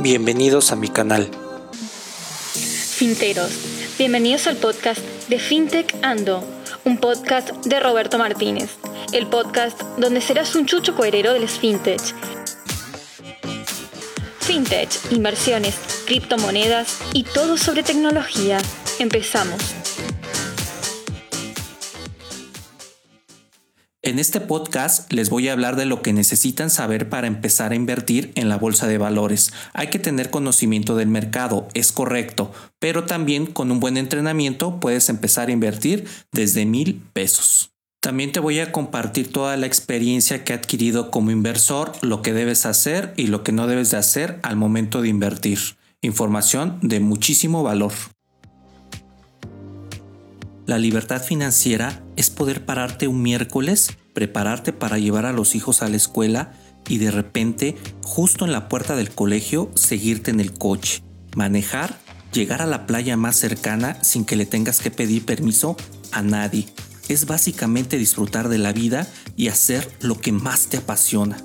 Bienvenidos a mi canal. Finteros, bienvenidos al podcast de FinTech Ando, un podcast de Roberto Martínez, el podcast donde serás un chucho coherero del FinTech. FinTech, inversiones, criptomonedas y todo sobre tecnología. Empezamos. En este podcast les voy a hablar de lo que necesitan saber para empezar a invertir en la bolsa de valores. Hay que tener conocimiento del mercado, es correcto, pero también con un buen entrenamiento puedes empezar a invertir desde mil pesos. También te voy a compartir toda la experiencia que he adquirido como inversor, lo que debes hacer y lo que no debes de hacer al momento de invertir. Información de muchísimo valor. La libertad financiera es poder pararte un miércoles, prepararte para llevar a los hijos a la escuela y de repente, justo en la puerta del colegio, seguirte en el coche, manejar, llegar a la playa más cercana sin que le tengas que pedir permiso a nadie. Es básicamente disfrutar de la vida y hacer lo que más te apasiona.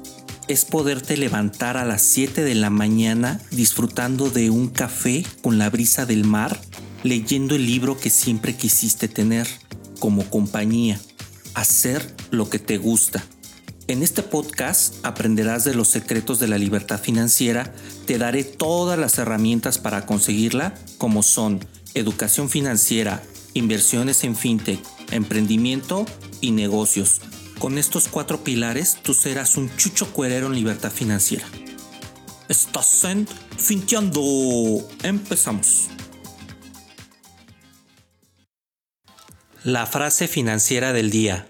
Es poderte levantar a las 7 de la mañana disfrutando de un café con la brisa del mar leyendo el libro que siempre quisiste tener como compañía, hacer lo que te gusta. En este podcast aprenderás de los secretos de la libertad financiera, te daré todas las herramientas para conseguirla, como son educación financiera, inversiones en fintech, emprendimiento y negocios. Con estos cuatro pilares tú serás un chucho cuerero en libertad financiera. Estás en Finteando. Empezamos. La frase financiera del día.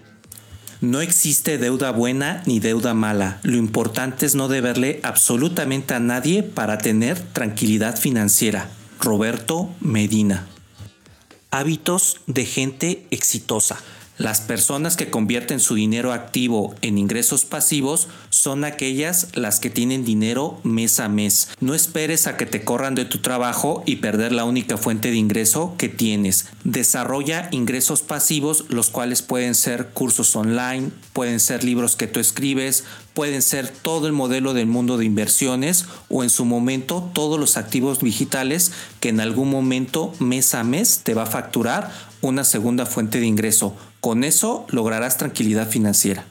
No existe deuda buena ni deuda mala. Lo importante es no deberle absolutamente a nadie para tener tranquilidad financiera. Roberto Medina. Hábitos de gente exitosa. Las personas que convierten su dinero activo en ingresos pasivos son aquellas las que tienen dinero mes a mes. No esperes a que te corran de tu trabajo y perder la única fuente de ingreso que tienes. Desarrolla ingresos pasivos, los cuales pueden ser cursos online, pueden ser libros que tú escribes, pueden ser todo el modelo del mundo de inversiones o en su momento todos los activos digitales que en algún momento mes a mes te va a facturar una segunda fuente de ingreso. Con eso lograrás tranquilidad financiera.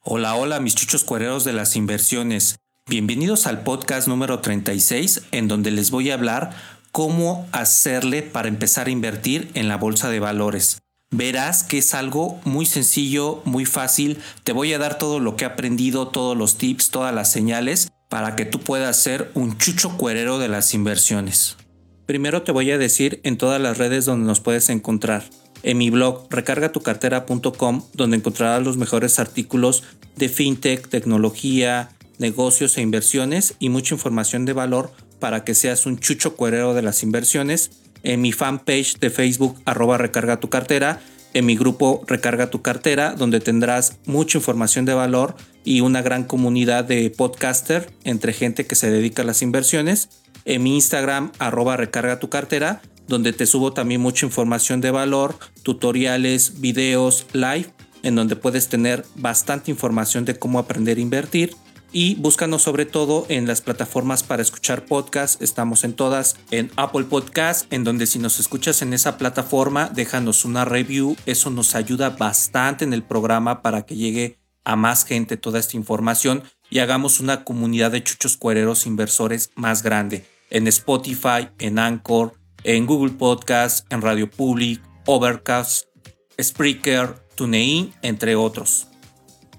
Hola, hola mis chuchos cuereros de las inversiones. Bienvenidos al podcast número 36 en donde les voy a hablar cómo hacerle para empezar a invertir en la bolsa de valores. Verás que es algo muy sencillo, muy fácil. Te voy a dar todo lo que he aprendido, todos los tips, todas las señales para que tú puedas ser un chucho cuerero de las inversiones. Primero te voy a decir en todas las redes donde nos puedes encontrar. En mi blog recargatucartera.com donde encontrarás los mejores artículos de fintech, tecnología, negocios e inversiones y mucha información de valor para que seas un chucho cuerero de las inversiones. En mi fanpage de Facebook arroba recarga tu cartera, en mi grupo Recarga tu cartera, donde tendrás mucha información de valor y una gran comunidad de podcaster entre gente que se dedica a las inversiones. En mi Instagram arroba recarga tu cartera, donde te subo también mucha información de valor, tutoriales, videos, live, en donde puedes tener bastante información de cómo aprender a invertir y búscanos sobre todo en las plataformas para escuchar podcasts. Estamos en todas, en Apple Podcast, en donde si nos escuchas en esa plataforma, déjanos una review. Eso nos ayuda bastante en el programa para que llegue a más gente toda esta información y hagamos una comunidad de chuchos cuereros inversores más grande. En Spotify, en Anchor, en Google Podcast, en Radio Public, Overcast, Spreaker, TuneIn, entre otros.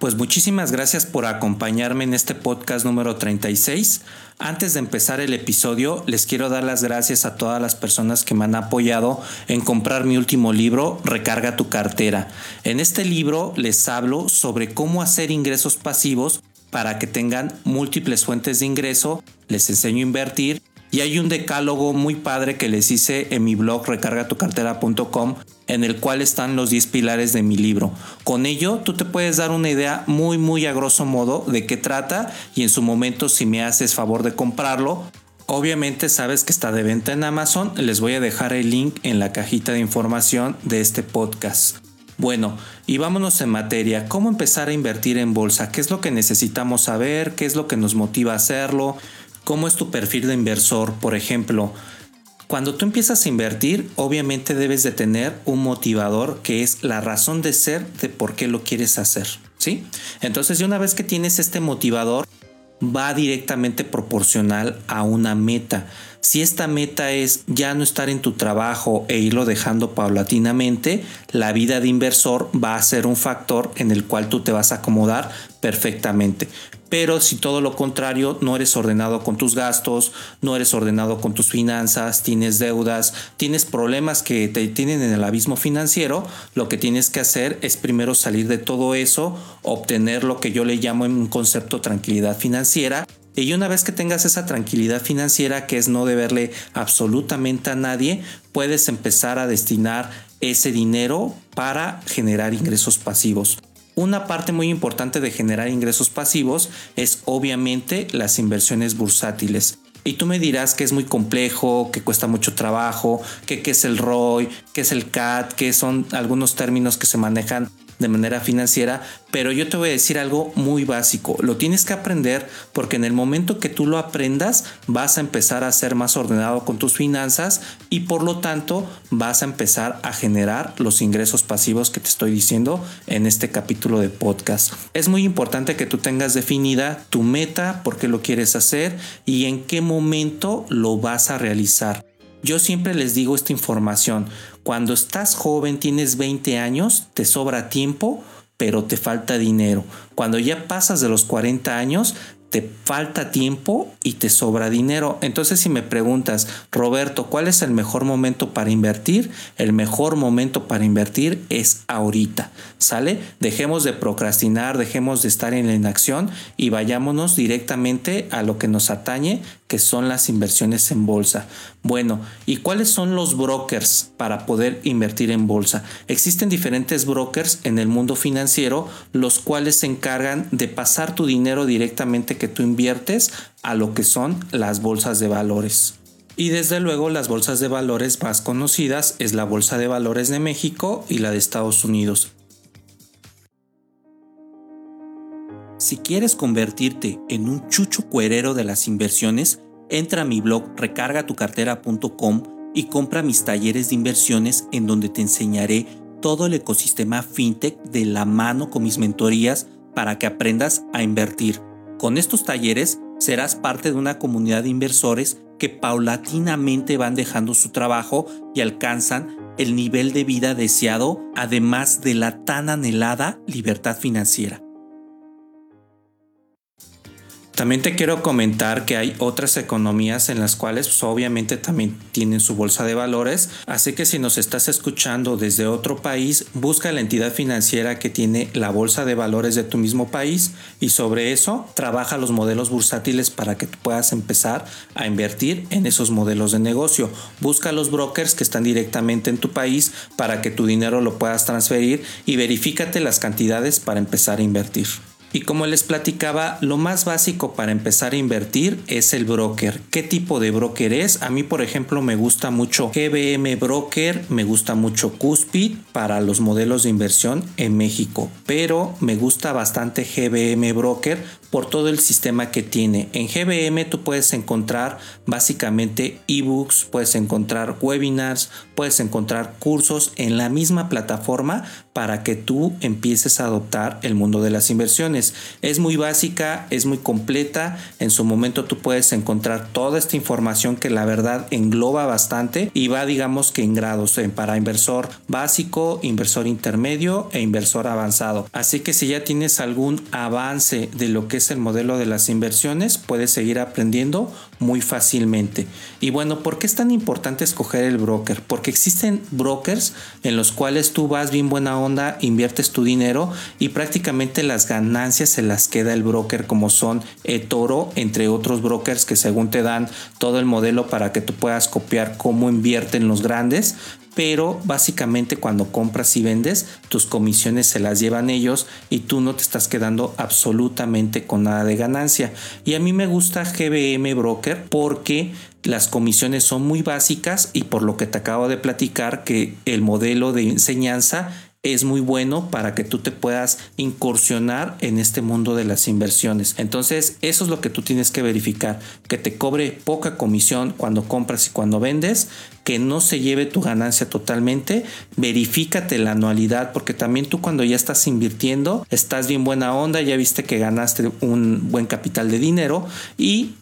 Pues muchísimas gracias por acompañarme en este podcast número 36. Antes de empezar el episodio, les quiero dar las gracias a todas las personas que me han apoyado en comprar mi último libro, Recarga tu cartera. En este libro les hablo sobre cómo hacer ingresos pasivos para que tengan múltiples fuentes de ingreso, les enseño a invertir Y hay un decálogo muy padre que les hice en mi blog recargatucartera.com en el cual están los 10 pilares de mi libro. Con ello tú te puedes dar una idea muy muy a grosso modo de qué trata y en su momento si me haces favor de comprarlo, obviamente sabes que está de venta en Amazon, les voy a dejar el link en la cajita de información de este podcast. Bueno, y vámonos en materia. ¿Cómo empezar a invertir en bolsa? ¿Qué es lo que necesitamos saber? ¿Qué es lo que nos motiva a hacerlo? ¿Cómo es tu perfil de inversor? Por ejemplo, cuando tú empiezas a invertir, obviamente debes de tener un motivador que es la razón de ser de por qué lo quieres hacer. ¿Sí? Entonces, una vez que tienes este motivador, va directamente proporcional a una meta. Si esta meta es ya no estar en tu trabajo e irlo dejando paulatinamente, la vida de inversor va a ser un factor en el cual tú te vas a acomodar perfectamente. Pero si todo lo contrario, no eres ordenado con tus gastos, no eres ordenado con tus finanzas, tienes deudas, tienes problemas que te tienen en el abismo financiero, lo que tienes que hacer es primero salir de todo eso, obtener lo que yo le llamo en un concepto tranquilidad financiera y una vez que tengas esa tranquilidad financiera, que es no deberle absolutamente a nadie, puedes empezar a destinar ese dinero para generar ingresos pasivos. Una parte muy importante de generar ingresos pasivos es obviamente las inversiones bursátiles. Y tú me dirás que es muy complejo, que cuesta mucho trabajo, que qué es el ROI, qué es el CAT, que son algunos términos que se manejan de manera financiera, pero yo te voy a decir algo muy básico. Lo tienes que aprender porque en el momento que tú lo aprendas vas a empezar a ser más ordenado con tus finanzas y por lo tanto vas a empezar a generar los ingresos pasivos que te estoy diciendo en este capítulo de podcast. Es muy importante que tú tengas definida tu meta, por qué lo quieres hacer y en qué momento lo vas a realizar. Yo siempre les digo esta información. Cuando estás joven, tienes 20 años, te sobra tiempo, pero te falta dinero. Cuando ya pasas de los 40 años, te falta tiempo y te sobra dinero. Entonces si me preguntas, Roberto, ¿cuál es el mejor momento para invertir? El mejor momento para invertir es ahorita, ¿sale? Dejemos de procrastinar, dejemos de estar en la inacción y vayámonos directamente a lo que nos atañe, que son las inversiones en bolsa. Bueno, ¿y cuáles son los brokers para poder invertir en bolsa? Existen diferentes brokers en el mundo financiero, los cuales se encargan de pasar tu dinero directamente que tú inviertes a lo que son las bolsas de valores. Y desde luego las bolsas de valores más conocidas es la Bolsa de Valores de México y la de Estados Unidos. Si quieres convertirte en un chucho cuerero de las inversiones, entra a mi blog recargatucartera.com y compra mis talleres de inversiones en donde te enseñaré todo el ecosistema fintech de la mano con mis mentorías para que aprendas a invertir. Con estos talleres serás parte de una comunidad de inversores que paulatinamente van dejando su trabajo y alcanzan el nivel de vida deseado, además de la tan anhelada libertad financiera. También te quiero comentar que hay otras economías en las cuales pues, obviamente también tienen su bolsa de valores, así que si nos estás escuchando desde otro país, busca la entidad financiera que tiene la bolsa de valores de tu mismo país y sobre eso trabaja los modelos bursátiles para que puedas empezar a invertir en esos modelos de negocio. Busca los brokers que están directamente en tu país para que tu dinero lo puedas transferir y verifícate las cantidades para empezar a invertir. Y como les platicaba, lo más básico para empezar a invertir es el broker. ¿Qué tipo de broker es? A mí, por ejemplo, me gusta mucho GBM Broker, me gusta mucho Cuspid para los modelos de inversión en México, pero me gusta bastante GBM Broker por todo el sistema que tiene. En GBM tú puedes encontrar básicamente ebooks, puedes encontrar webinars, puedes encontrar cursos en la misma plataforma para que tú empieces a adoptar el mundo de las inversiones. Es muy básica, es muy completa. En su momento tú puedes encontrar toda esta información que la verdad engloba bastante y va digamos que en grados para inversor básico, inversor intermedio e inversor avanzado. Así que si ya tienes algún avance de lo que es el modelo de las inversiones, puedes seguir aprendiendo muy fácilmente. Y bueno, ¿por qué es tan importante escoger el broker? Porque existen brokers en los cuales tú vas bien buena inviertes tu dinero y prácticamente las ganancias se las queda el broker como son eToro, entre otros brokers que según te dan todo el modelo para que tú puedas copiar cómo invierten los grandes, pero básicamente cuando compras y vendes, tus comisiones se las llevan ellos y tú no te estás quedando absolutamente con nada de ganancia. Y a mí me gusta GBM Broker porque las comisiones son muy básicas y por lo que te acabo de platicar que el modelo de enseñanza es muy bueno para que tú te puedas incursionar en este mundo de las inversiones. Entonces, eso es lo que tú tienes que verificar, que te cobre poca comisión cuando compras y cuando vendes, que no se lleve tu ganancia totalmente, verifícate la anualidad, porque también tú cuando ya estás invirtiendo, estás bien buena onda, ya viste que ganaste un buen capital de dinero y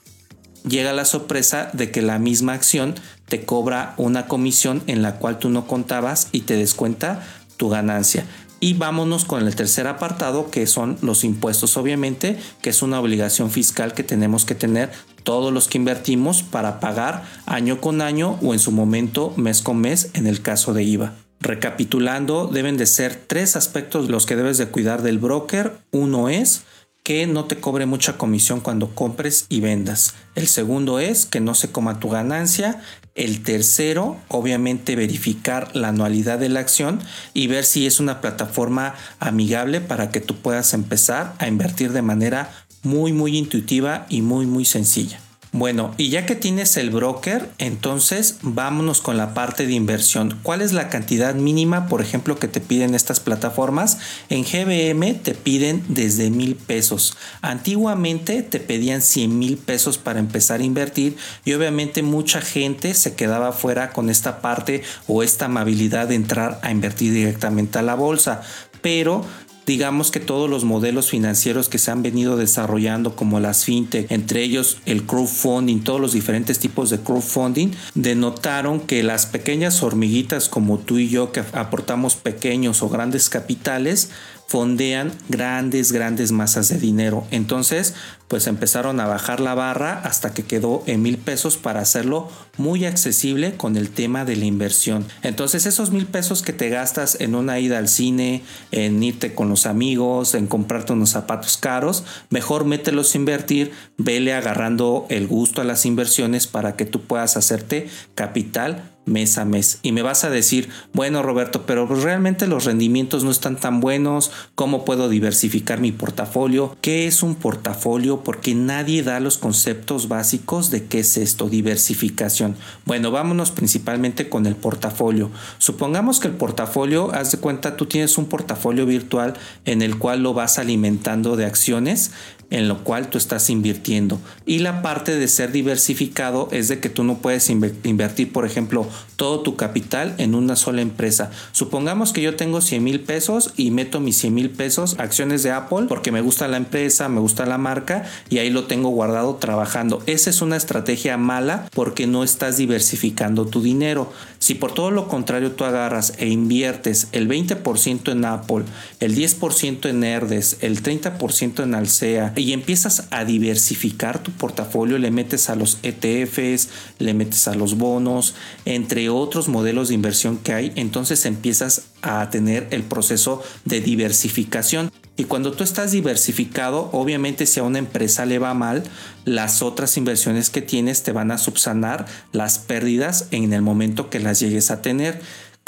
llega la sorpresa de que la misma acción te cobra una comisión en la cual tú no contabas y te descuenta tu ganancia. Y vámonos con el tercer apartado, que son los impuestos, obviamente, que es una obligación fiscal que tenemos que tener todos los que invertimos para pagar año con año o en su momento mes con mes en el caso de IVA. Recapitulando, deben de ser tres aspectos los que debes de cuidar del broker. Uno es que no te cobre mucha comisión cuando compres y vendas. El segundo es que no se coma tu ganancia. El tercero, obviamente verificar la anualidad de la acción y ver si es una plataforma amigable para que tú puedas empezar a invertir de manera muy muy intuitiva y muy muy sencilla. Bueno, y ya que tienes el broker, entonces vámonos con la parte de inversión. ¿Cuál es la cantidad mínima, por ejemplo, que te piden estas plataformas? En GBM te piden desde mil pesos. Antiguamente te pedían 100 mil pesos para empezar a invertir y obviamente mucha gente se quedaba fuera con esta parte o esta amabilidad de entrar a invertir directamente a la bolsa pero digamos que todos los modelos financieros que se han venido desarrollando como las fintech, entre ellos el crowdfunding, todos los diferentes tipos de crowdfunding, denotaron que las pequeñas hormiguitas como tú y yo que aportamos pequeños o grandes capitales, fondean grandes, grandes masas de dinero. Entonces, pues empezaron a bajar la barra hasta que quedó en mil pesos para hacerlo muy accesible con el tema de la inversión. Entonces, esos mil pesos que te gastas en una ida al cine, en irte con los amigos, en comprarte unos zapatos caros, mejor mételos a invertir, vele agarrando el gusto a las inversiones para que tú puedas hacerte capital mes a mes. Y me vas a decir, bueno Roberto, pero realmente los rendimientos no están tan buenos, ¿cómo puedo diversificar mi portafolio? ¿Qué es un portafolio? Porque nadie da los conceptos básicos de qué es esto, diversificación. Bueno, vámonos principalmente con el portafolio. Supongamos que el portafolio, haz de cuenta, tú tienes un portafolio virtual en el cual lo vas alimentando de acciones en lo cual tú estás invirtiendo. Y la parte de ser diversificado es de que tú no puedes invertir, por ejemplo, todo tu capital en una sola empresa. Supongamos que yo tengo 100 mil pesos y meto mis 100 mil pesos acciones de Apple porque me gusta la empresa, me gusta la marca y ahí lo tengo guardado trabajando. Esa es una estrategia mala porque no estás diversificando tu dinero. Si por todo lo contrario tú agarras e inviertes el 20% en Apple, el 10% en Herdes, el 30% en Alsea y empiezas a diversificar tu portafolio, le metes a los ETFs, le metes a los bonos, entre otros modelos de inversión que hay, entonces empiezas a tener el proceso de diversificación. Y cuando tú estás diversificado, obviamente si a una empresa le va mal, las otras inversiones que tienes te van a subsanar las pérdidas en el momento que las llegues a tener.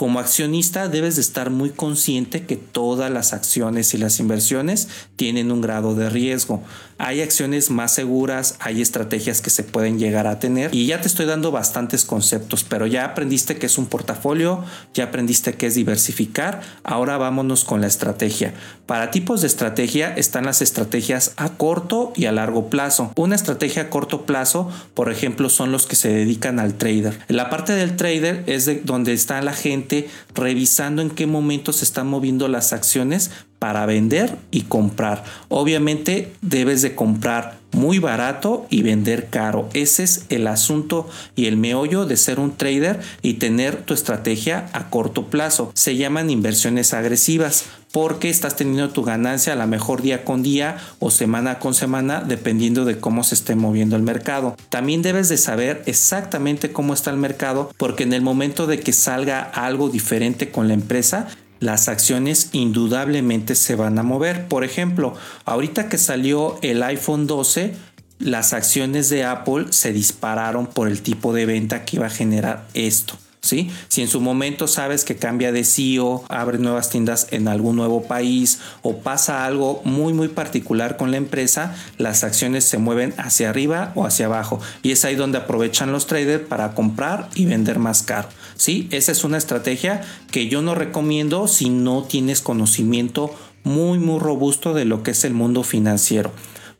Como accionista debes de estar muy consciente que todas las acciones y las inversiones tienen un grado de riesgo. Hay acciones más seguras, hay estrategias que se pueden llegar a tener y ya te estoy dando bastantes conceptos, pero ya aprendiste que es un portafolio, ya aprendiste que es diversificar, ahora vámonos con la estrategia. Para tipos de estrategia están las estrategias a corto y a largo plazo. Una estrategia a corto plazo, por ejemplo, son los que se dedican al trader. La parte del trader es de donde está la gente revisando en qué momento se están moviendo las acciones para vender y comprar. Obviamente debes de comprar muy barato y vender caro. Ese es el asunto y el meollo de ser un trader y tener tu estrategia a corto plazo. Se llaman inversiones agresivas porque estás teniendo tu ganancia a lo mejor día con día o semana con semana dependiendo de cómo se esté moviendo el mercado. También debes de saber exactamente cómo está el mercado porque en el momento de que salga algo diferente con la empresa las acciones indudablemente se van a mover. Por ejemplo, ahorita que salió el iPhone 12, las acciones de Apple se dispararon por el tipo de venta que iba a generar esto. ¿Sí? Si en su momento sabes que cambia de CEO, abre nuevas tiendas en algún nuevo país o pasa algo muy muy particular con la empresa, las acciones se mueven hacia arriba o hacia abajo y es ahí donde aprovechan los traders para comprar y vender más caro. ¿Sí? Esa es una estrategia que yo no recomiendo si no tienes conocimiento muy muy robusto de lo que es el mundo financiero.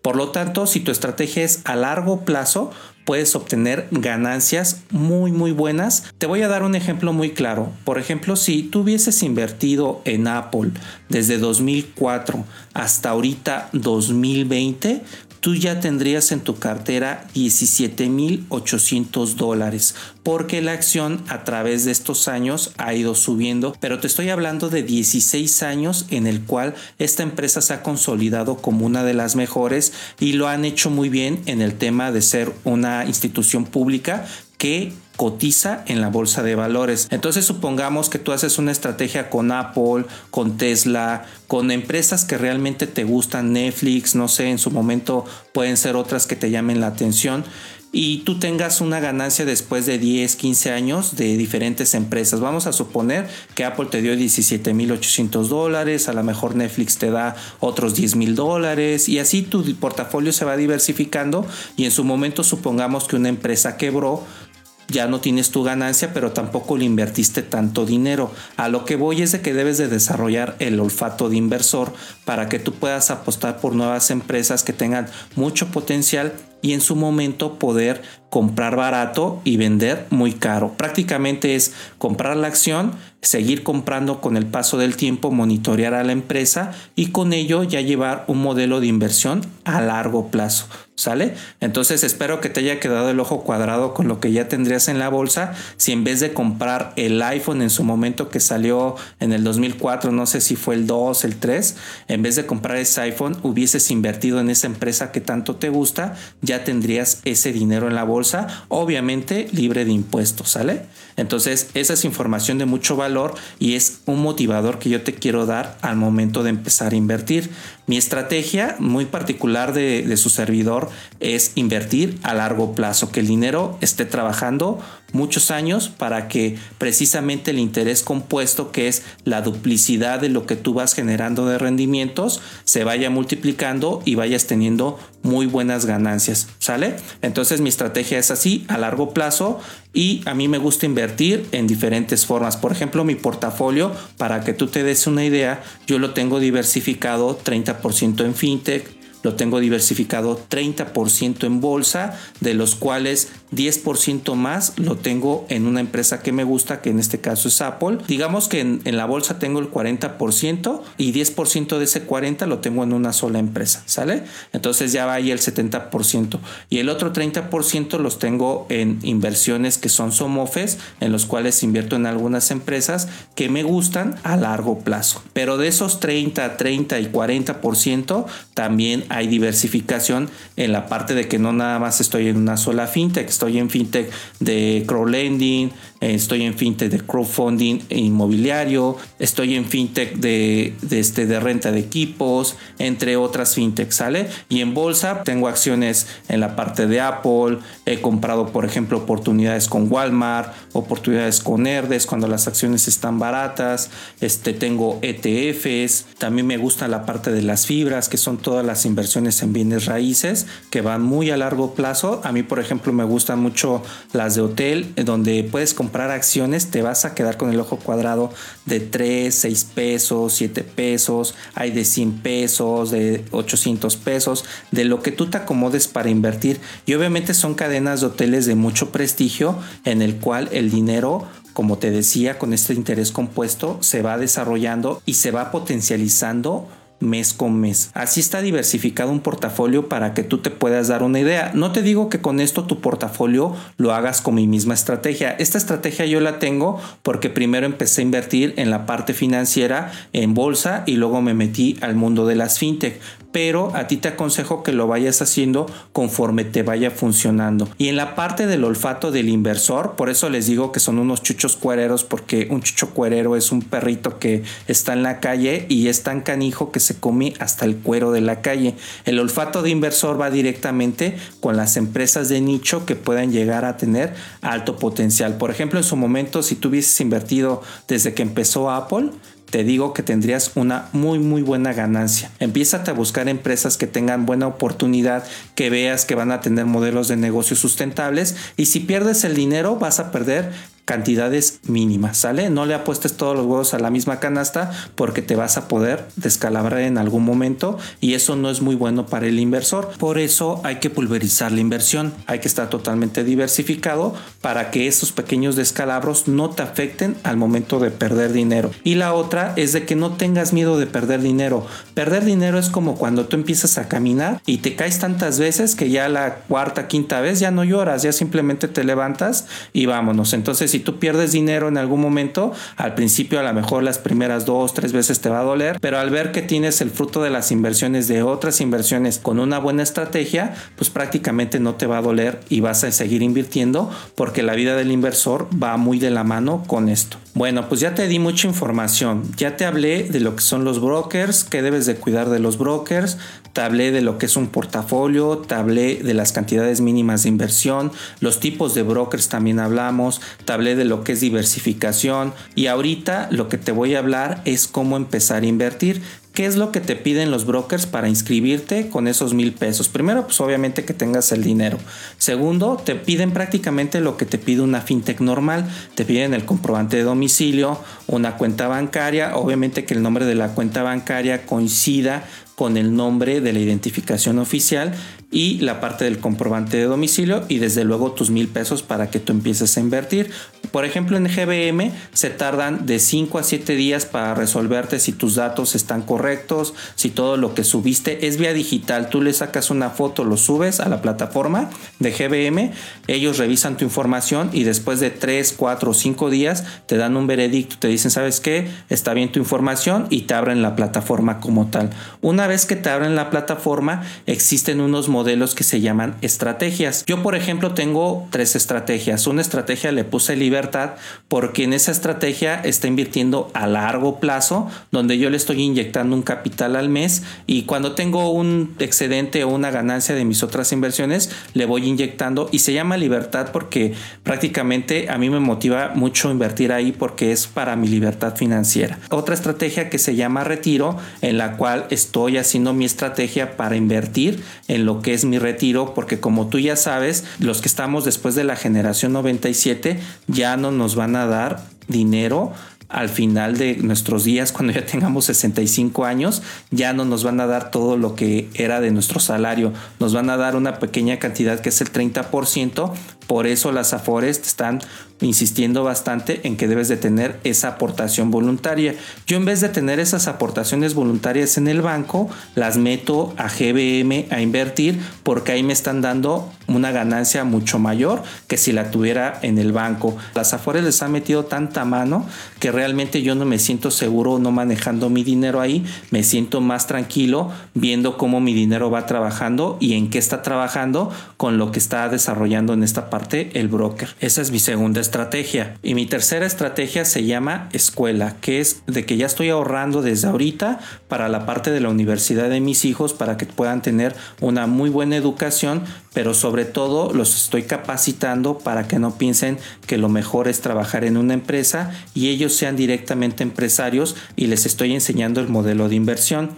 Por lo tanto, si tu estrategia es a largo plazo, puedes obtener ganancias muy muy buenas. Te voy a dar un ejemplo muy claro. Por ejemplo, si tú hubieses invertido en Apple desde 2004 hasta ahorita 2020, tú ya tendrías en tu cartera 17.800 dólares porque la acción a través de estos años ha ido subiendo, pero te estoy hablando de 16 años en el cual esta empresa se ha consolidado como una de las mejores y lo han hecho muy bien en el tema de ser una institución pública que cotiza en la bolsa de valores. Entonces supongamos que tú haces una estrategia con Apple, con Tesla, con empresas que realmente te gustan, Netflix, no sé, en su momento pueden ser otras que te llamen la atención y tú tengas una ganancia después de 10, 15 años de diferentes empresas. Vamos a suponer que Apple te dio 17.800 dólares, a lo mejor Netflix te da otros 10 mil dólares y así tu portafolio se va diversificando y en su momento supongamos que una empresa quebró ya no tienes tu ganancia, pero tampoco le invertiste tanto dinero. A lo que voy es de que debes de desarrollar el olfato de inversor para que tú puedas apostar por nuevas empresas que tengan mucho potencial y en su momento poder comprar barato y vender muy caro. Prácticamente es comprar la acción, seguir comprando con el paso del tiempo, monitorear a la empresa y con ello ya llevar un modelo de inversión a largo plazo. ¿Sale? Entonces espero que te haya quedado el ojo cuadrado con lo que ya tendrías en la bolsa. Si en vez de comprar el iPhone en su momento que salió en el 2004, no sé si fue el 2, el 3, en vez de comprar ese iPhone hubieses invertido en esa empresa que tanto te gusta, ya tendrías ese dinero en la bolsa obviamente libre de impuestos, ¿sale? Entonces, esa es información de mucho valor y es un motivador que yo te quiero dar al momento de empezar a invertir. Mi estrategia muy particular de, su servidor es invertir a largo plazo, que el dinero esté trabajando muchos años para que precisamente el interés compuesto, que es la duplicidad de lo que tú vas generando de rendimientos, se vaya multiplicando y vayas teniendo muy buenas ganancias, ¿sale? Entonces mi estrategia es así, a largo plazo y a mí me gusta invertir en diferentes formas. Por ejemplo, mi portafolio, para que tú te des una idea, yo lo tengo diversificado 30% en fintech, lo tengo diversificado 30% en bolsa, de los cuales 10% más lo tengo en una empresa que me gusta, que en este caso es Apple. Digamos que en, la bolsa tengo el 40% y 10% de ese 40% lo tengo en una sola empresa, ¿sale? Entonces ya va ahí el 70%. Y el otro 30% los tengo en inversiones que son somofes, en los cuales invierto en algunas empresas que me gustan a largo plazo. Pero de esos 30, 30 y 40% también hay diversificación en la parte de que no nada más estoy en una sola fintech, estoy en fintech de crowdlending, estoy en fintech de crowdfunding inmobiliario, estoy en fintech de, este, de renta de equipos, entre otras fintechs, ¿sale? Y en bolsa tengo acciones en la parte de Apple, he comprado, por ejemplo, oportunidades con Walmart, oportunidades con Herdes cuando las acciones están baratas, este, tengo ETFs, también me gusta la parte de las fibras, que son todas las inversiones en bienes raíces que van muy a largo plazo. A mí, por ejemplo, me gustan mucho las de hotel, donde puedes comprar comprar acciones te vas a quedar con el ojo cuadrado de 3, 6 pesos, 7 pesos, hay de 100 pesos, de 800 pesos, de lo que tú te acomodes para invertir. Y obviamente son cadenas de hoteles de mucho prestigio en el cual el dinero como te decía, con este interés compuesto se va desarrollando y se va potencializando mes con mes. Así está diversificado un portafolio para que tú te puedas dar una idea. No te digo que con esto tu portafolio lo hagas con mi misma estrategia. Esta estrategia yo la tengo porque primero empecé a invertir en la parte financiera en bolsa y luego me metí al mundo de las fintech pero a ti te aconsejo que lo vayas haciendo conforme te vaya funcionando. Y en la parte del olfato del inversor, por eso les digo que son unos chuchos cuereros, porque un chucho cuerero es un perrito que está en la calle y es tan canijo que se come hasta el cuero de la calle. El olfato de inversor va directamente con las empresas de nicho que puedan llegar a tener alto potencial. Por ejemplo, en su momento, si tú hubieses invertido desde que empezó Apple, te digo que tendrías una muy muy buena ganancia. Empieza a buscar empresas que tengan buena oportunidad, que veas que van a tener modelos de negocio sustentables y si pierdes el dinero vas a perder cantidades mínimas, ¿sale? No le apuestes todos los huevos a la misma canasta porque te vas a poder descalabrar en algún momento y eso no es muy bueno para el inversor. Por eso hay que pulverizar la inversión, hay que estar totalmente diversificado para que esos pequeños descalabros no te afecten al momento de perder dinero. Y la otra es de que no tengas miedo de perder dinero. Perder dinero es como cuando tú empiezas a caminar y te caes tantas veces que ya la cuarta, quinta vez ya no lloras, ya simplemente te levantas y vámonos. Entonces si tú pierdes dinero en algún momento, al principio a lo mejor las primeras dos, tres veces te va a doler, pero al ver que tienes el fruto de las inversiones de otras inversiones con una buena estrategia, pues prácticamente no te va a doler y vas a seguir invirtiendo porque la vida del inversor va muy de la mano con esto. Bueno, pues ya te di mucha información. Ya te hablé de lo que son los brokers, que debes de cuidar de los brokers. Te hablé de lo que es un portafolio, te hablé de las cantidades mínimas de inversión, los tipos de brokers también hablamos, te hablé de lo que es diversificación y ahorita lo que te voy a hablar es cómo empezar a invertir. ¿Qué es lo que te piden los brokers para inscribirte con esos mil pesos? Primero, pues obviamente que tengas el dinero. Segundo, te piden prácticamente lo que te pide una fintech normal. Te piden el comprobante de domicilio, una cuenta bancaria, obviamente que el nombre de la cuenta bancaria coincida con el nombre de la identificación oficial y la parte del comprobante de domicilio y desde luego tus mil pesos para que tú empieces a invertir. Por ejemplo, en GBM se tardan de 5 a 7 días para resolverte si tus datos están correctos, si todo lo que subiste es vía digital. Tú le sacas una foto, lo subes a la plataforma de GBM, ellos revisan tu información y después de 3, 4 o 5 días te dan un veredicto, te dicen, ¿sabes qué? Está bien tu información y te abren la plataforma como tal. Una vez que te abren la plataforma, existen unos modelos que se llaman estrategias. Yo, por ejemplo, tengo tres estrategias. Una estrategia le puse libertad porque en esa estrategia está invirtiendo a largo plazo, donde yo le estoy inyectando un capital al mes y cuando tengo un excedente o una ganancia de mis otras inversiones, le voy inyectando y se llama libertad porque prácticamente a mí me motiva mucho invertir ahí porque es para mi libertad financiera. Otra estrategia que se llama retiro, en la cual estoy haciendo mi estrategia para invertir en lo que es mi retiro, porque como tú ya sabes, los que estamos después de la generación 97 ya no nos van a dar dinero al final de nuestros días, cuando ya tengamos 65 años, ya no nos van a dar todo lo que era de nuestro salario. Nos van a dar una pequeña cantidad que es el 30%. Por eso las AFORES están insistiendo bastante en que debes de tener esa aportación voluntaria. Yo en vez de tener esas aportaciones voluntarias en el banco, las meto a GBM a invertir porque ahí me están dando una ganancia mucho mayor que si la tuviera en el banco. Las Afores les han metido tanta mano que realmente yo no me siento seguro no manejando mi dinero ahí, me siento más tranquilo viendo cómo mi dinero va trabajando y en qué está trabajando con lo que está desarrollando en esta parte el broker. Esa es mi segunda estrategia. Y mi tercera estrategia se llama escuela, que es de que ya estoy ahorrando desde ahorita para la parte de la universidad de mis hijos para que puedan tener una muy buena educación, pero sobre todo los estoy capacitando para que no piensen que lo mejor es trabajar en una empresa y ellos sean directamente empresarios y les estoy enseñando el modelo de inversión.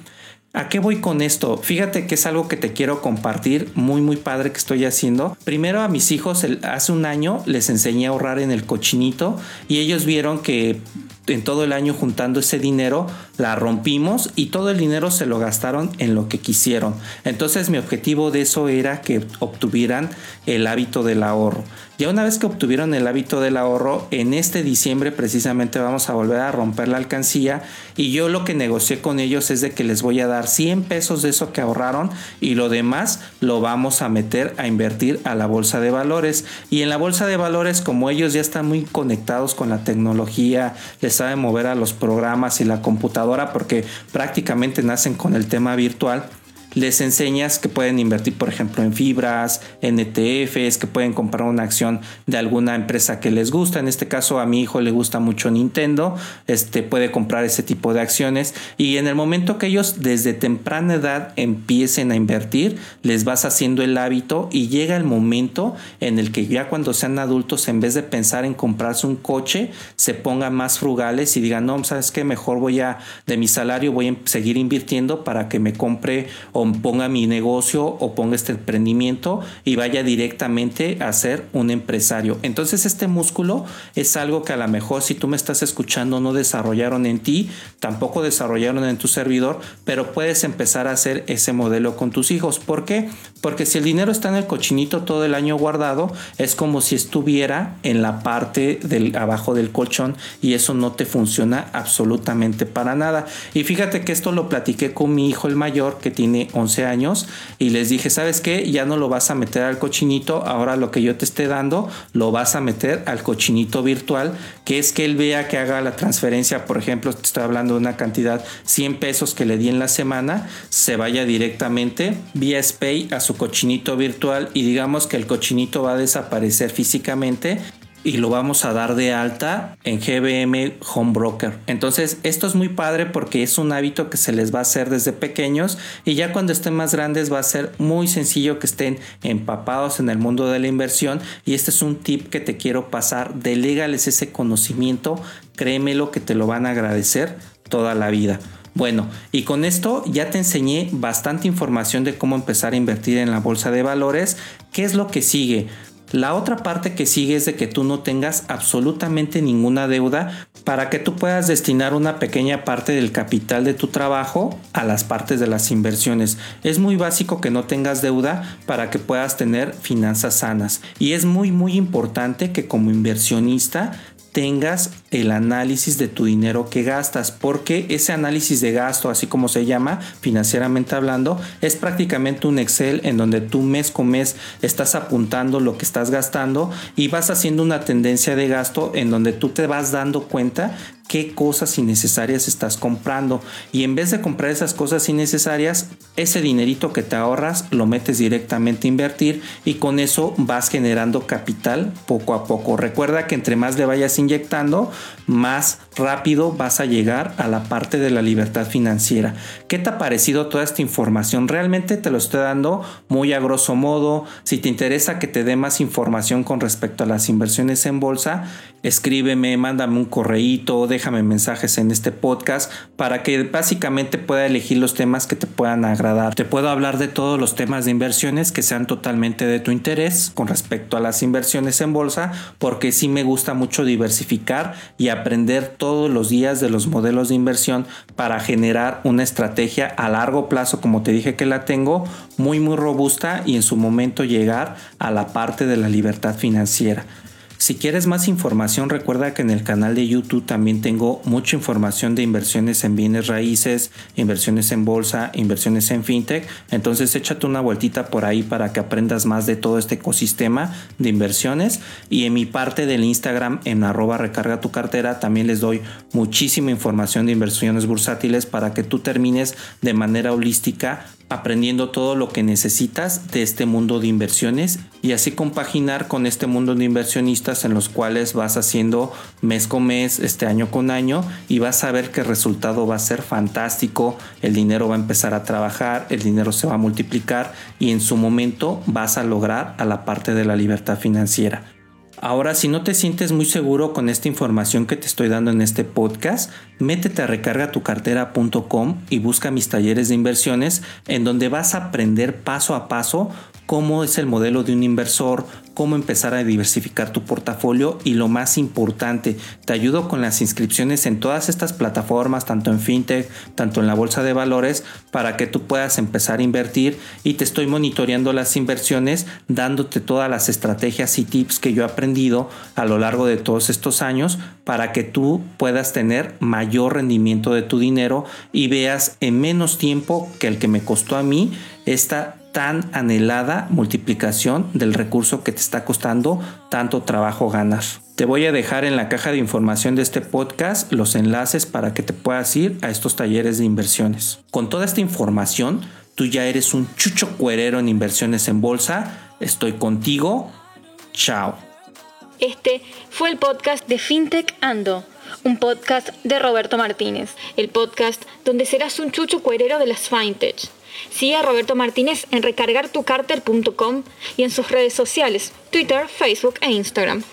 ¿A qué voy con esto? Fíjate que es algo que te quiero compartir, muy muy padre que estoy haciendo. Primero a mis hijos hace un año les enseñé a ahorrar en el cochinito y ellos vieron que en todo el año juntando ese dinero la rompimos y todo el dinero se lo gastaron en lo que quisieron. Entonces mi objetivo de eso era que obtuvieran el hábito del ahorro. Ya una vez que obtuvieron el hábito del ahorro, en este diciembre precisamente vamos a volver a romper la alcancía y yo lo que negocié con ellos es de que les voy a dar 100 pesos de eso que ahorraron y lo demás lo vamos a meter a invertir a la bolsa de valores. Y en la bolsa de valores, como ellos ya están muy conectados con la tecnología, les saben mover a los programas y la computadora porque prácticamente nacen con el tema virtual, les enseñas que pueden invertir, por ejemplo, en fibras, en ETFs, que pueden comprar una acción de alguna empresa que les gusta. En este caso, a mi hijo le gusta mucho Nintendo, este puede comprar ese tipo de acciones y en el momento que ellos desde temprana edad empiecen a invertir, les vas haciendo el hábito y llega el momento en el que ya cuando sean adultos, en vez de pensar en comprarse un coche, se pongan más frugales y digan, no, sabes que mejor voy a, de mi salario voy a seguir invirtiendo para que me compre ponga mi negocio o ponga este emprendimiento y vaya directamente a ser un empresario. Entonces este músculo es algo que a lo mejor si tú me estás escuchando no desarrollaron en ti, tampoco desarrollaron en tu servidor, pero puedes empezar a hacer ese modelo con tus hijos. ¿Por qué? Porque si el dinero está en el cochinito todo el año guardado, es como si estuviera en la parte del abajo del colchón y eso no te funciona absolutamente para nada. Y fíjate que esto lo platiqué con mi hijo el mayor que tiene 11 años y les dije, ¿sabes qué? Ya no lo vas a meter al cochinito, ahora lo que yo te esté dando lo vas a meter al cochinito virtual, que es que él vea que haga la transferencia, por ejemplo, te estoy hablando de una cantidad 100 pesos que le di en la semana, se vaya directamente vía SPAY a su cochinito virtual y digamos que el cochinito va a desaparecer físicamente y lo vamos a dar de alta en GBM Home Broker. Entonces, esto es muy padre porque es un hábito que se les va a hacer desde pequeños y ya cuando estén más grandes va a ser muy sencillo que estén empapados en el mundo de la inversión y este es un tip que te quiero pasar. Delégales ese conocimiento, créemelo que te lo van a agradecer toda la vida. Bueno, y con esto ya te enseñé bastante información de cómo empezar a invertir en la bolsa de valores. ¿Qué es lo que sigue? La otra parte que sigue es de que tú no tengas absolutamente ninguna deuda para que tú puedas destinar una pequeña parte del capital de tu trabajo a las partes de las inversiones. Es muy básico que no tengas deuda para que puedas tener finanzas sanas. Y es muy muy importante que como inversionista tengas el análisis de tu dinero que gastas, porque ese análisis de gasto, así como se llama financieramente hablando, es prácticamente un Excel en donde tú mes con mes estás apuntando lo que estás gastando y vas haciendo una tendencia de gasto en donde tú te vas dando cuenta qué cosas innecesarias estás comprando. Y en vez de comprar esas cosas innecesarias ese dinerito que te ahorras lo metes directamente a invertir y con eso vas generando capital poco a poco. Recuerda que entre más le vayas inyectando más rápido vas a llegar a la parte de la libertad financiera. ¿qué te ha parecido toda esta información? realmente te lo estoy dando muy a grosso modo. Si te interesa que te dé más información con respecto a las inversiones en bolsa escríbeme, mándame un correíto, déjame mensajes en este podcast para que básicamente pueda elegir los temas que te puedan agradar. Te puedo hablar de todos los temas de inversiones que sean totalmente de tu interés con respecto a las inversiones en bolsa, porque sí me gusta mucho diversificar y aprender todos los días de los modelos de inversión para generar una estrategia a largo plazo, como te dije que la tengo, muy muy robusta y en su momento llegar a la parte de la libertad financiera. Si quieres más información, recuerda que en el canal de YouTube también tengo mucha información de inversiones en bienes raíces, inversiones en bolsa, inversiones en fintech. Entonces échate una vueltita por ahí para que aprendas más de todo este ecosistema de inversiones. Y en mi parte del Instagram, en arroba recarga tu cartera, también les doy muchísima información de inversiones bursátiles para que tú termines de manera holística aprendiendo todo lo que necesitas de este mundo de inversiones y así compaginar con este mundo de inversionistas en los cuales vas haciendo mes con mes, este año con año y vas a ver que el resultado va a ser fantástico, el dinero va a empezar a trabajar, el dinero se va a multiplicar y en su momento vas a lograr a la parte de la libertad financiera. Ahora, si no te sientes muy seguro con esta información que te estoy dando en este podcast, métete a recargatucartera.com y busca mis talleres de inversiones en donde vas a aprender paso a paso cómo es el modelo de un inversor, cómo empezar a diversificar tu portafolio y lo más importante, te ayudo con las inscripciones en todas estas plataformas, tanto en fintech, tanto en la bolsa de valores, para que tú puedas empezar a invertir y te estoy monitoreando las inversiones, dándote todas las estrategias y tips que yo he aprendido a lo largo de todos estos años para que tú puedas tener mayor rendimiento de tu dinero y veas en menos tiempo que el que me costó a mí esta tan anhelada multiplicación del recurso que te está costando tanto trabajo ganar. Te voy a dejar en la caja de información de este podcast los enlaces para que te puedas ir a estos talleres de inversiones. Con toda esta información, tú ya eres un chucho cuerero en inversiones en bolsa. Estoy contigo. Chao. Este fue el podcast de FinTech Ando, un podcast de Roberto Martínez, el podcast donde serás un chucho cuerero de las FinTech. Sigue a Roberto Martínez en recargartucarter.com y en sus redes sociales, Twitter, Facebook e Instagram.